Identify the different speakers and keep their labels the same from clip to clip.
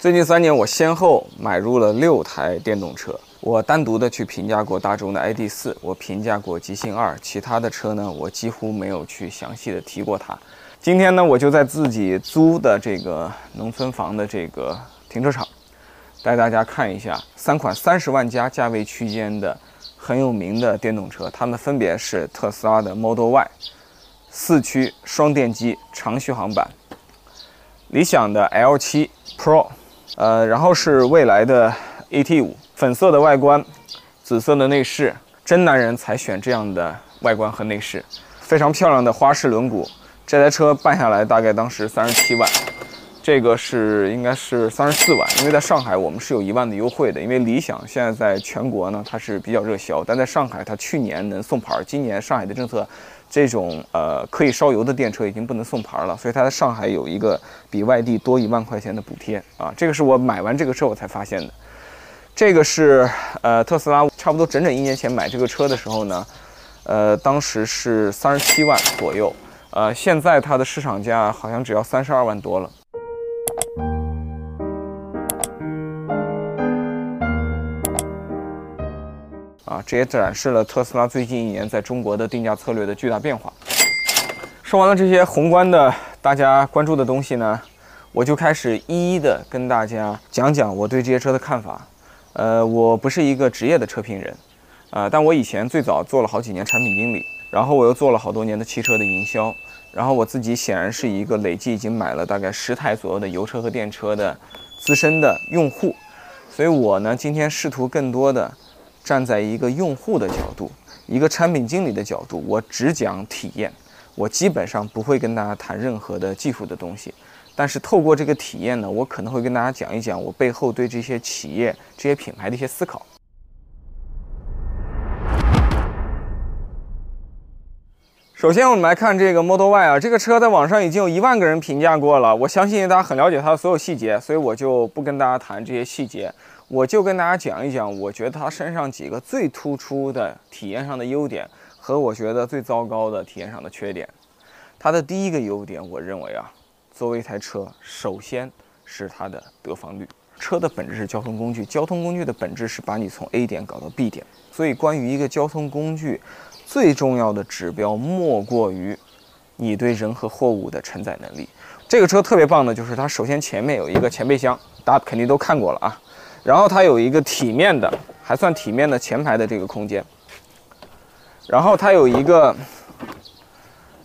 Speaker 1: 最近三年，我先后买入了六台电动车。我单独的去评价过大众的 ID.4，我评价过极星二，其他的车呢，我几乎没有去详细的提过它。今天呢，我就在自己租的这个农村房的这个停车场，带大家看一下三款三十万加价位区间的很有名的电动车，它们分别是特斯拉的 Model Y，四驱双电机长续航版，理想的 L7 Pro。呃，然后是未来的 ET5，粉色的外观，紫色的内饰，真男人才选这样的外观和内饰，非常漂亮的花式轮毂。这台车办下来大概当时三十七万，这个是应该是三十四万，因为在上海我们是有一万的优惠的，因为理想现在在全国呢它是比较热销，但在上海它去年能送牌，今年上海的政策。这种呃可以烧油的电车已经不能送牌了，所以它在上海有一个比外地多一万块钱的补贴啊。这个是我买完这个车我才发现的。这个是呃特斯拉，差不多整整一年前买这个车的时候呢，呃当时是三十七万左右，呃现在它的市场价好像只要三十二万多了。啊，这也展示了特斯拉最近一年在中国的定价策略的巨大变化。说完了这些宏观的大家关注的东西呢，我就开始一一的跟大家讲讲我对这些车的看法。呃，我不是一个职业的车评人，啊，但我以前最早做了好几年产品经理，然后我又做了好多年的汽车的营销，然后我自己显然是一个累计已经买了大概十台左右的油车和电车的资深的用户，所以我呢今天试图更多的。站在一个用户的角度，一个产品经理的角度，我只讲体验，我基本上不会跟大家谈任何的技术的东西。但是透过这个体验呢，我可能会跟大家讲一讲我背后对这些企业、这些品牌的一些思考。首先，我们来看这个 Model Y 啊，这个车在网上已经有一万个人评价过了，我相信大家很了解它的所有细节，所以我就不跟大家谈这些细节。我就跟大家讲一讲，我觉得它身上几个最突出的体验上的优点和我觉得最糟糕的体验上的缺点。它的第一个优点，我认为啊，作为一台车，首先是它的得房率。车的本质是交通工具，交通工具的本质是把你从 A 点搞到 B 点。所以，关于一个交通工具，最重要的指标莫过于你对人和货物的承载能力。这个车特别棒的就是它首先前面有一个前备箱，大家肯定都看过了啊。然后它有一个体面的，还算体面的前排的这个空间。然后它有一个，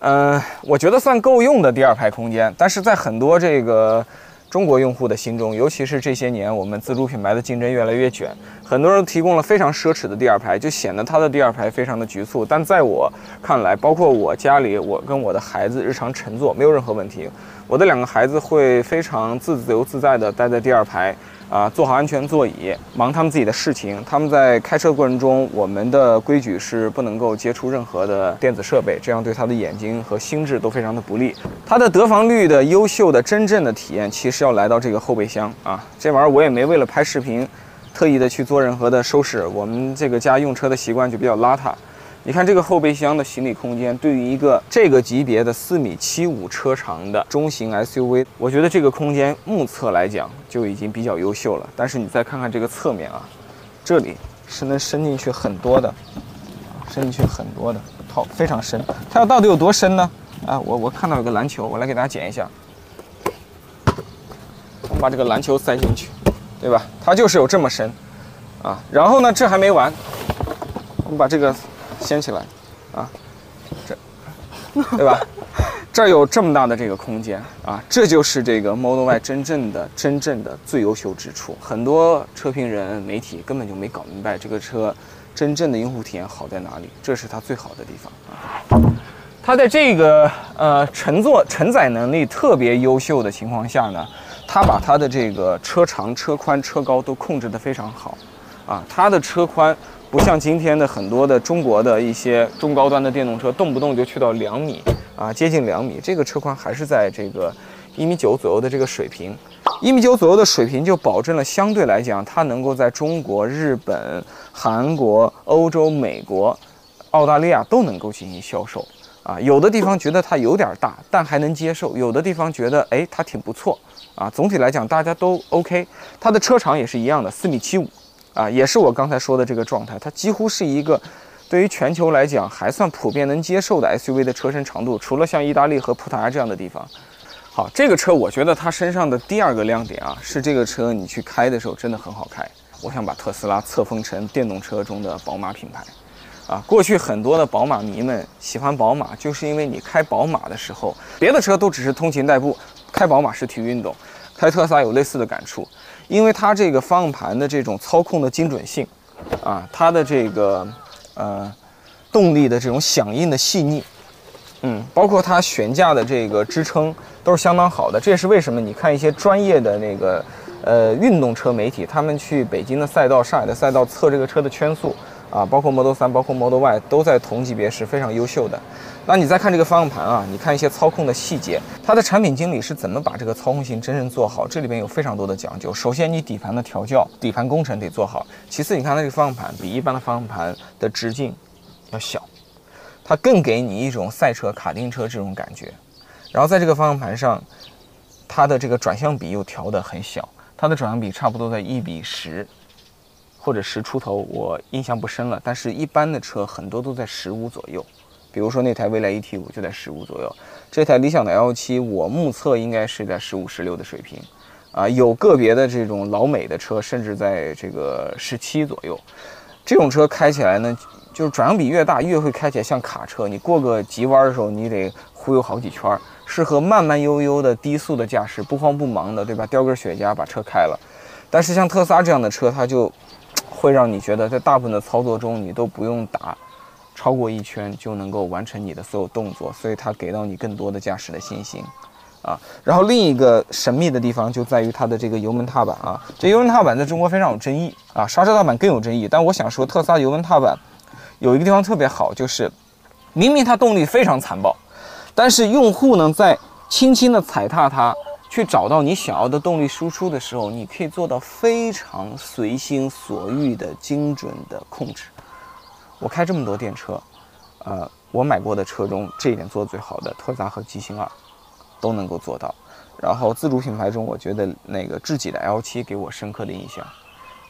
Speaker 1: 嗯，我觉得算够用的第二排空间。但是在很多这个中国用户的心中，尤其是这些年我们自主品牌的竞争越来越卷，很多人提供了非常奢侈的第二排，就显得它的第二排非常的局促。但在我看来，包括我家里，我跟我的孩子日常乘坐没有任何问题。我的两个孩子会非常自由自在地待在第二排。啊，坐好安全座椅，忙他们自己的事情。他们在开车过程中，我们的规矩是不能够接触任何的电子设备，这样对他的眼睛和心智都非常的不利。它的得房率的优秀的真正的体验，其实要来到这个后备箱啊。这玩意儿我也没为了拍视频，特意的去做任何的收拾。我们这个家用车的习惯就比较邋遢。你看这个后备箱的行李空间，对于一个这个级别的四米七五车长的中型 SUV，我觉得这个空间目测来讲就已经比较优秀了。但是你再看看这个侧面啊，这里是能伸进去很多的，伸进去很多的，套非常深。它要到底有多深呢？啊，我我看到有个篮球，我来给大家剪一下。我们把这个篮球塞进去，对吧？它就是有这么深啊。然后呢，这还没完，我们把这个。掀起来，啊，这，对吧？这儿有这么大的这个空间啊，这就是这个 Model Y 真正的、真正的最优秀之处。很多车评人、媒体根本就没搞明白这个车真正的用户体验好在哪里，这是它最好的地方啊。它在这个呃乘坐承载能力特别优秀的情况下呢，它把它的这个车长、车宽、车高都控制得非常好啊，它的车宽。不像今天的很多的中国的一些中高端的电动车，动不动就去到两米啊，接近两米。这个车宽还是在这个一米九左右的这个水平，一米九左右的水平就保证了相对来讲，它能够在中国、日本、韩国、欧洲、美国、澳大利亚都能够进行销售啊。有的地方觉得它有点大，但还能接受；有的地方觉得哎，它挺不错啊。总体来讲，大家都 OK。它的车长也是一样的，四米七五啊，也是我刚才说的这个状态。它几乎是一个对于全球来讲还算普遍能接受的 SUV 的车身长度，除了像意大利和葡萄牙这样的地方。好，这个车我觉得它身上的第二个亮点啊，是这个车你去开的时候真的很好开。我想把特斯拉册封成电动车中的宝马品牌。啊，过去很多的宝马迷们喜欢宝马，就是因为你开宝马的时候，别的车都只是通勤代步，开宝马是体育运动。开特斯拉有类似的感触，因为它这个方向盘的这种操控的精准性，啊，它的这个呃动力的这种响应的细腻，嗯，包括它悬架的这个支撑都是相当好的。这也是为什么你看一些专业的那个呃运动车媒体，他们去北京的赛道、上海的赛道测这个车的圈速。啊，包括 Model 3，包括 Model Y 都在同级别是非常优秀的。那你再看这个方向盘啊，你看一些操控的细节，它的产品经理是怎么把这个操控性真正做好？这里边有非常多的讲究。首先，你底盘的调教、底盘工程得做好。其次，你看它这个方向盘比一般的方向盘的直径要小，它更给你一种赛车、卡丁车这种感觉。然后在这个方向盘上，它的这个转向比又调得很小，它的转向比差不多在一比十。或者十出头，我印象不深了。但是，一般的车很多都在十五左右。比如说那台蔚来 ET 五就在十五左右，这台理想的 L 七我目测应该是在十五、十六的水平。啊，有个别的这种老美的车，甚至在这个十七左右。这种车开起来呢，就是转向比越大，越会开起来像卡车。你过个急弯的时候，你得忽悠好几圈，适合慢慢悠悠的低速的驾驶，不慌不忙的，对吧？叼根雪茄把车开了。但是像特斯拉这样的车，它就。会让你觉得在大部分的操作中，你都不用打超过一圈就能够完成你的所有动作，所以它给到你更多的驾驶的信心啊。然后另一个神秘的地方就在于它的这个油门踏板啊，这油门踏板在中国非常有争议啊，刹车踏板更有争议。但我想说，特斯拉油门踏板有一个地方特别好，就是明明它动力非常残暴，但是用户呢在轻轻的踩踏它。去找到你想要的动力输出的时候，你可以做到非常随心所欲的精准的控制。我开这么多电车，呃，我买过的车中这一点做的最好的，特斯拉和极星二都能够做到。然后自主品牌中，我觉得那个智己的 L7 给我深刻的印象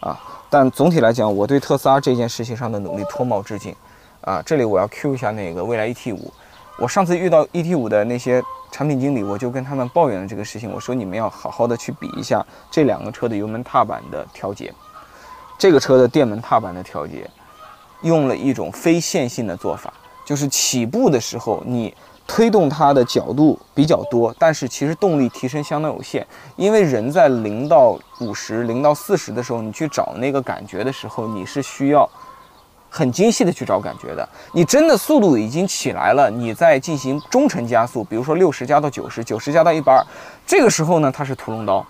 Speaker 1: 啊。但总体来讲，我对特斯拉这件事情上的努力脱帽致敬啊。这里我要 Q 一下那个蔚来 ET5，我上次遇到 ET5 的那些。产品经理，我就跟他们抱怨了这个事情。我说你们要好好的去比一下这两个车的油门踏板的调节，这个车的电门踏板的调节，用了一种非线性的做法，就是起步的时候你推动它的角度比较多，但是其实动力提升相当有限，因为人在零到五十、零到四十的时候，你去找那个感觉的时候，你是需要。很精细的去找感觉的，你真的速度已经起来了，你再进行中程加速，比如说六十加到九十，九十加到一百二，这个时候呢，它是屠龙刀，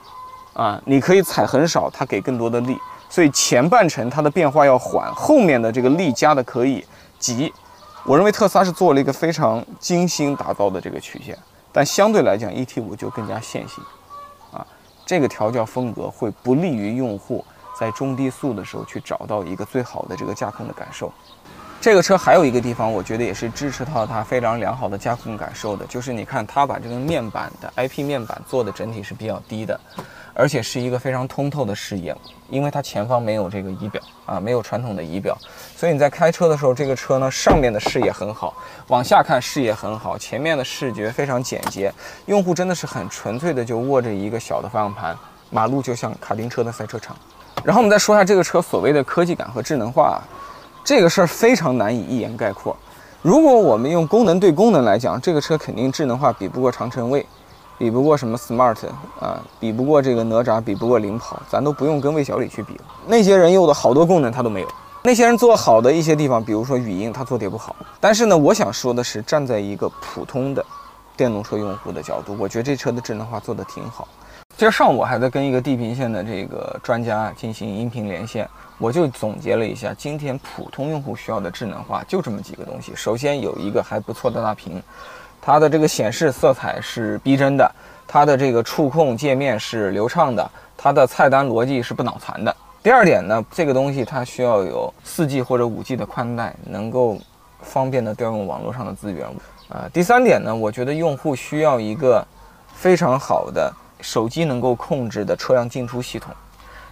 Speaker 1: 啊，你可以踩很少，它给更多的力，所以前半程它的变化要缓，后面的这个力加的可以急。我认为特斯拉是做了一个非常精心打造的这个曲线，但相对来讲，ET 五就更加线性，啊，这个调教风格会不利于用户。在中低速的时候去找到一个最好的这个驾控的感受。这个车还有一个地方，我觉得也是支持到它非常良好的驾控感受的，就是你看它把这个面板的 IP 面板做的整体是比较低的，而且是一个非常通透的视野，因为它前方没有这个仪表啊，没有传统的仪表，所以你在开车的时候，这个车呢上面的视野很好，往下看视野很好，前面的视觉非常简洁，用户真的是很纯粹的就握着一个小的方向盘，马路就像卡丁车的赛车场。然后我们再说一下这个车所谓的科技感和智能化，这个事儿非常难以一言概括。如果我们用功能对功能来讲，这个车肯定智能化比不过长城卫，比不过什么 smart 啊，比不过这个哪吒，比不过领跑，咱都不用跟魏小李去比了。那些人用的好多功能他都没有，那些人做好的一些地方，比如说语音，他做的也不好。但是呢，我想说的是，站在一个普通的电动车用户的角度，我觉得这车的智能化做的挺好。今儿上午还在跟一个地平线的这个专家进行音频连线，我就总结了一下，今天普通用户需要的智能化就这么几个东西。首先有一个还不错的大屏，它的这个显示色彩是逼真的，它的这个触控界面是流畅的，它的菜单逻辑是不脑残的。第二点呢，这个东西它需要有 4G 或者 5G 的宽带，能够方便的调用网络上的资源。啊，第三点呢，我觉得用户需要一个非常好的。手机能够控制的车辆进出系统。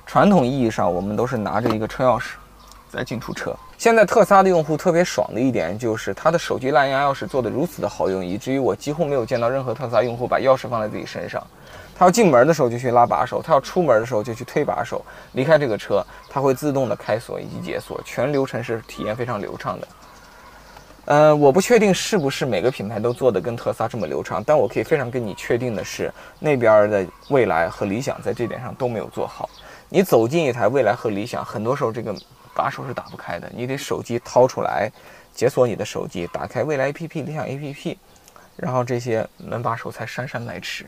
Speaker 1: 传统意义上，我们都是拿着一个车钥匙在进出车。现在特斯拉的用户特别爽的一点就是，它的手机蓝牙钥匙做的如此的好用，以至于我几乎没有见到任何特斯拉用户把钥匙放在自己身上。他要进门的时候就去拉把手，他要出门的时候就去推把手。离开这个车，它会自动的开锁以及解锁，全流程是体验非常流畅的。呃，我不确定是不是每个品牌都做的跟特斯拉这么流畅，但我可以非常跟你确定的是，那边的蔚来和理想在这点上都没有做好。你走进一台蔚来和理想，很多时候这个把手是打不开的，你得手机掏出来，解锁你的手机，打开蔚来 APP、理想 APP，然后这些门把手才姗姗来迟。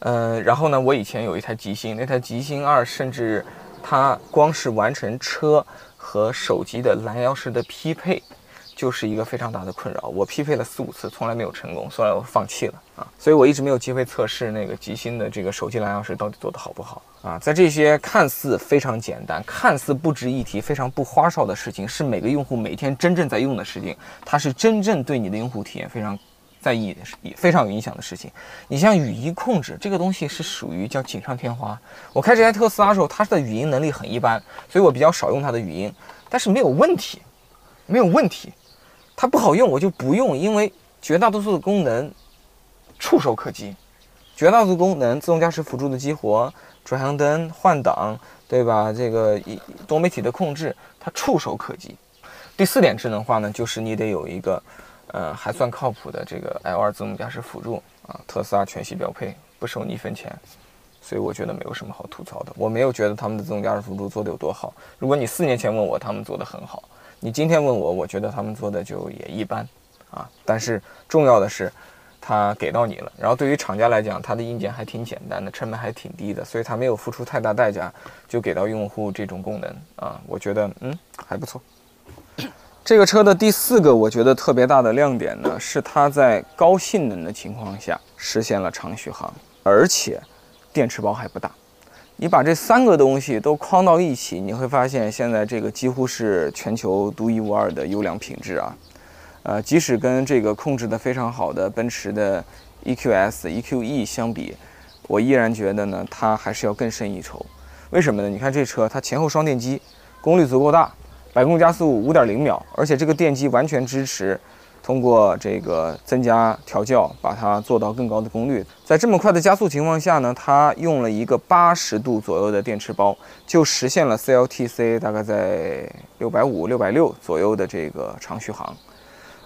Speaker 1: 呃，然后呢，我以前有一台极星，那台极星二，甚至它光是完成车和手机的蓝牙钥匙的匹配。就是一个非常大的困扰，我匹配了四五次，从来没有成功，后来我放弃了啊，所以我一直没有机会测试那个极星的这个手机蓝牙钥匙到底做得好不好啊。在这些看似非常简单、看似不值一提、非常不花哨的事情，是每个用户每天真正在用的事情，它是真正对你的用户体验非常在意、也非常有影响的事情。你像语音控制这个东西是属于叫锦上添花。我开这台特斯拉的时候，它的语音能力很一般，所以我比较少用它的语音，但是没有问题，没有问题。它不好用，我就不用，因为绝大多数的功能触手可及，绝大多数功能，自动驾驶辅助的激活、转向灯、换挡，对吧？这个一多媒体的控制，它触手可及。第四点智能化呢，就是你得有一个，呃，还算靠谱的这个 L2 自动驾驶辅助啊，特斯拉全系标配，不收你一分钱，所以我觉得没有什么好吐槽的。我没有觉得他们的自动驾驶辅助做的有多好。如果你四年前问我，他们做的很好。你今天问我，我觉得他们做的就也一般，啊，但是重要的是，它给到你了。然后对于厂家来讲，它的硬件还挺简单的，成本还挺低的，所以它没有付出太大代价就给到用户这种功能啊，我觉得嗯还不错。这个车的第四个我觉得特别大的亮点呢，是它在高性能的情况下实现了长续航，而且电池包还不大。你把这三个东西都框到一起，你会发现现在这个几乎是全球独一无二的优良品质啊！呃，即使跟这个控制的非常好的奔驰的 EQS、EQE 相比，我依然觉得呢，它还是要更胜一筹。为什么呢？你看这车，它前后双电机，功率足够大，百公里加速五点零秒，而且这个电机完全支持。通过这个增加调教，把它做到更高的功率。在这么快的加速情况下呢，它用了一个八十度左右的电池包，就实现了 CLTC 大概在六百五、六百六左右的这个长续航。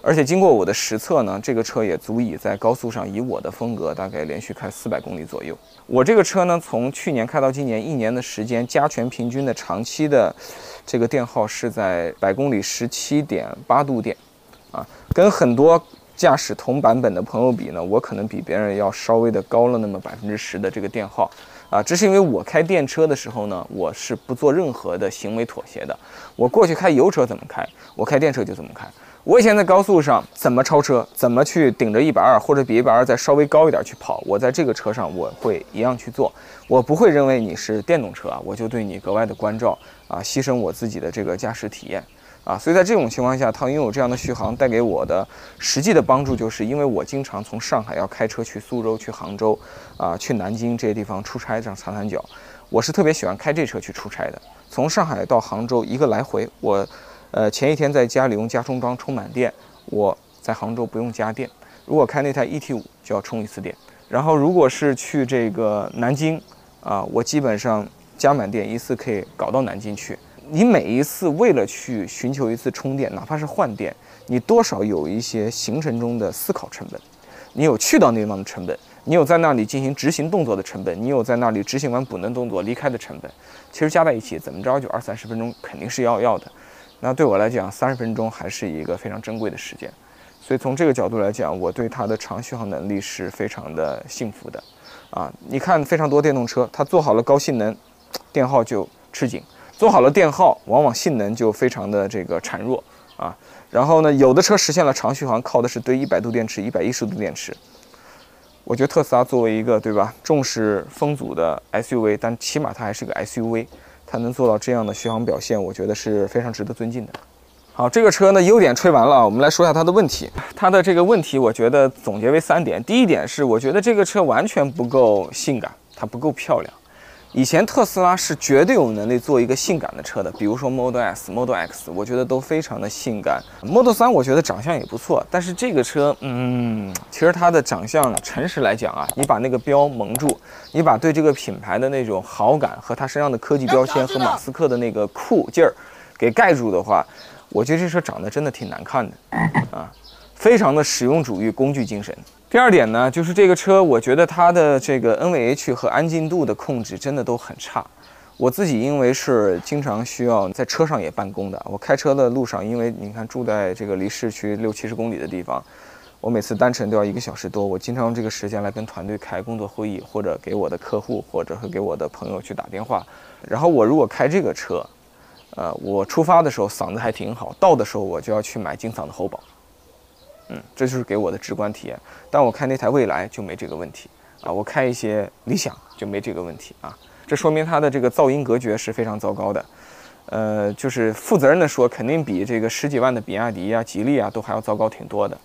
Speaker 1: 而且经过我的实测呢，这个车也足以在高速上以我的风格，大概连续开四百公里左右。我这个车呢，从去年开到今年一年的时间，加权平均的长期的这个电耗是在百公里十七点八度电。啊，跟很多驾驶同版本的朋友比呢，我可能比别人要稍微的高了那么百分之十的这个电耗，啊，这是因为我开电车的时候呢，我是不做任何的行为妥协的。我过去开油车怎么开，我开电车就怎么开。我以前在高速上怎么超车，怎么去顶着一百二或者比一百二再稍微高一点去跑，我在这个车上我会一样去做。我不会认为你是电动车啊，我就对你格外的关照啊，牺牲我自己的这个驾驶体验。啊，所以在这种情况下，它拥有这样的续航，带给我的实际的帮助，就是因为我经常从上海要开车去苏州、去杭州，啊，去南京这些地方出差，这样长三角，我是特别喜欢开这车去出差的。从上海到杭州一个来回，我，呃，前一天在家里用加充桩充满电，我在杭州不用加电。如果开那台 E T 五就要充一次电，然后如果是去这个南京，啊，我基本上加满电一次可以搞到南京去。你每一次为了去寻求一次充电，哪怕是换电，你多少有一些行程中的思考成本，你有去到那地方的成本，你有在那里进行执行动作的成本，你有在那里执行完补能动作离开的成本，其实加在一起怎么着就二三十分钟肯定是要要的。那对我来讲，三十分钟还是一个非常珍贵的时间，所以从这个角度来讲，我对它的长续航能力是非常的幸福的。啊，你看非常多电动车，它做好了高性能，电耗就吃紧。做好了电耗，往往性能就非常的这个孱弱啊。然后呢，有的车实现了长续航，靠的是堆一百度电池、一百一十度电池。我觉得特斯拉作为一个对吧重视风阻的 SUV，但起码它还是个 SUV，它能做到这样的续航表现，我觉得是非常值得尊敬的。好，这个车呢优点吹完了，我们来说一下它的问题。它的这个问题，我觉得总结为三点。第一点是，我觉得这个车完全不够性感。它不够漂亮。以前特斯拉是绝对有能力做一个性感的车的，比如说 Model S、Model X，我觉得都非常的性感。Model 3我觉得长相也不错，但是这个车，嗯，其实它的长相，诚实来讲啊，你把那个标蒙住，你把对这个品牌的那种好感和它身上的科技标签和马斯克的那个酷劲儿给盖住的话，我觉得这车长得真的挺难看的啊，非常的实用主义、工具精神。第二点呢，就是这个车，我觉得它的这个 NVH 和安静度的控制真的都很差。我自己因为是经常需要在车上也办公的，我开车的路上，因为你看住在这个离市区六七十公里的地方，我每次单程都要一个小时多，我经常用这个时间来跟团队开工作会议，或者给我的客户，或者是给我的朋友去打电话。然后我如果开这个车，呃，我出发的时候嗓子还挺好，到的时候我就要去买金嗓子喉宝。嗯，这就是给我的直观体验。但我开那台蔚来就没这个问题啊，我开一些理想就没这个问题啊。这说明它的这个噪音隔绝是非常糟糕的。呃，就是负责任的说，肯定比这个十几万的比亚迪啊、吉利啊都还要糟糕挺多的。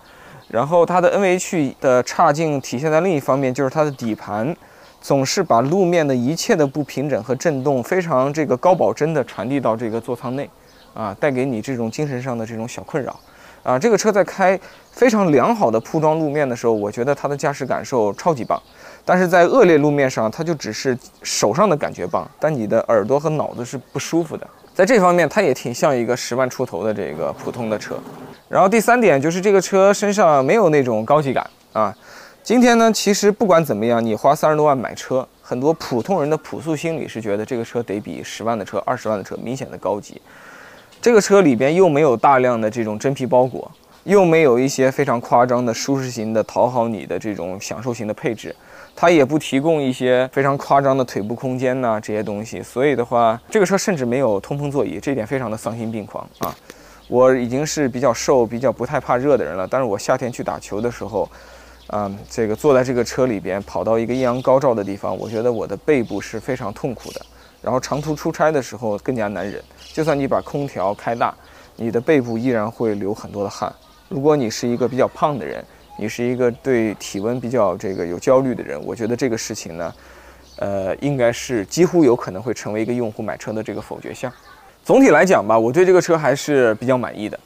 Speaker 1: 然后它的 N H 的差劲体现在另一方面，就是它的底盘总是把路面的一切的不平整和震动非常这个高保真的传递到这个座舱内，啊，带给你这种精神上的这种小困扰。啊，这个车在开非常良好的铺装路面的时候，我觉得它的驾驶感受超级棒。但是在恶劣路面上，它就只是手上的感觉棒，但你的耳朵和脑子是不舒服的。在这方面，它也挺像一个十万出头的这个普通的车。然后第三点就是这个车身上没有那种高级感啊。今天呢，其实不管怎么样，你花三十多万买车，很多普通人的朴素心理是觉得这个车得比十万的车、二十万的车明显的高级。这个车里边又没有大量的这种真皮包裹，又没有一些非常夸张的舒适型的讨好你的这种享受型的配置，它也不提供一些非常夸张的腿部空间呐这些东西。所以的话，这个车甚至没有通风座椅，这一点非常的丧心病狂啊！我已经是比较瘦、比较不太怕热的人了，但是我夏天去打球的时候，嗯，这个坐在这个车里边跑到一个艳阳高照的地方，我觉得我的背部是非常痛苦的。然后长途出差的时候更加难忍，就算你把空调开大，你的背部依然会流很多的汗。如果你是一个比较胖的人，你是一个对体温比较这个有焦虑的人，我觉得这个事情呢，呃，应该是几乎有可能会成为一个用户买车的这个否决项。总体来讲吧，我对这个车还是比较满意的，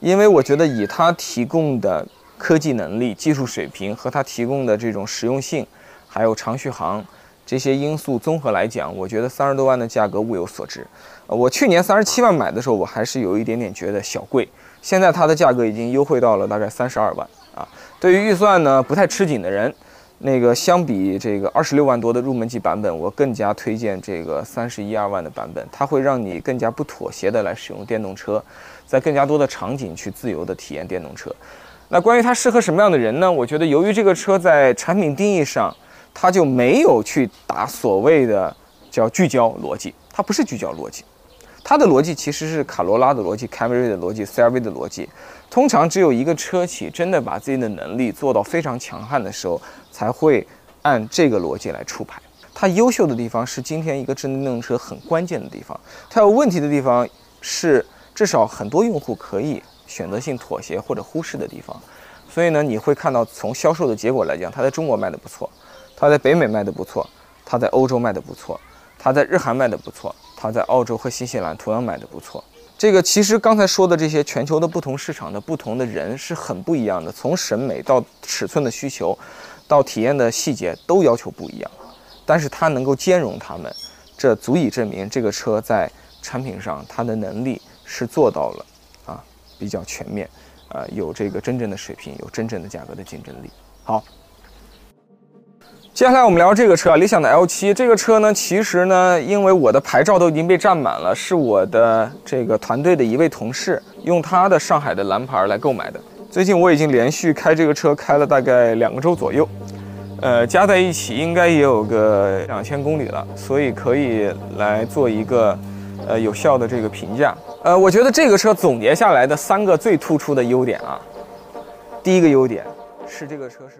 Speaker 1: 因为我觉得以它提供的科技能力、技术水平和它提供的这种实用性，还有长续航。这些因素综合来讲，我觉得三十多万的价格物有所值。我去年三十七万买的时候，我还是有一点点觉得小贵。现在它的价格已经优惠到了大概三十二万啊。对于预算呢不太吃紧的人，那个相比这个二十六万多的入门级版本，我更加推荐这个三十一二万的版本。它会让你更加不妥协的来使用电动车，在更加多的场景去自由的体验电动车。那关于它适合什么样的人呢？我觉得由于这个车在产品定义上。它就没有去打所谓的叫聚焦逻辑，它不是聚焦逻辑，它的逻辑其实是卡罗拉的逻辑、凯美瑞的逻辑、CR-V 的逻辑。通常只有一个车企真的把自己的能力做到非常强悍的时候，才会按这个逻辑来出牌。它优秀的地方是今天一个智能电动车很关键的地方，它有问题的地方是至少很多用户可以选择性妥协或者忽视的地方。所以呢，你会看到从销售的结果来讲，它在中国卖的不错。它在北美卖的不错，它在欧洲卖的不错，它在日韩卖的不错，它在澳洲和新西兰同样卖的不错。这个其实刚才说的这些全球的不同市场的不同的人是很不一样的，从审美到尺寸的需求，到体验的细节都要求不一样。但是它能够兼容他们，这足以证明这个车在产品上它的能力是做到了啊，比较全面，呃，有这个真正的水平，有真正的价格的竞争力。好。接下来我们聊这个车，理想的 L7。这个车呢，其实呢，因为我的牌照都已经被占满了，是我的这个团队的一位同事用他的上海的蓝牌来购买的。最近我已经连续开这个车开了大概两个周左右，呃，加在一起应该也有个两千公里了，所以可以来做一个呃有效的这个评价。呃，我觉得这个车总结下来的三个最突出的优点啊，第一个优点是这个车是。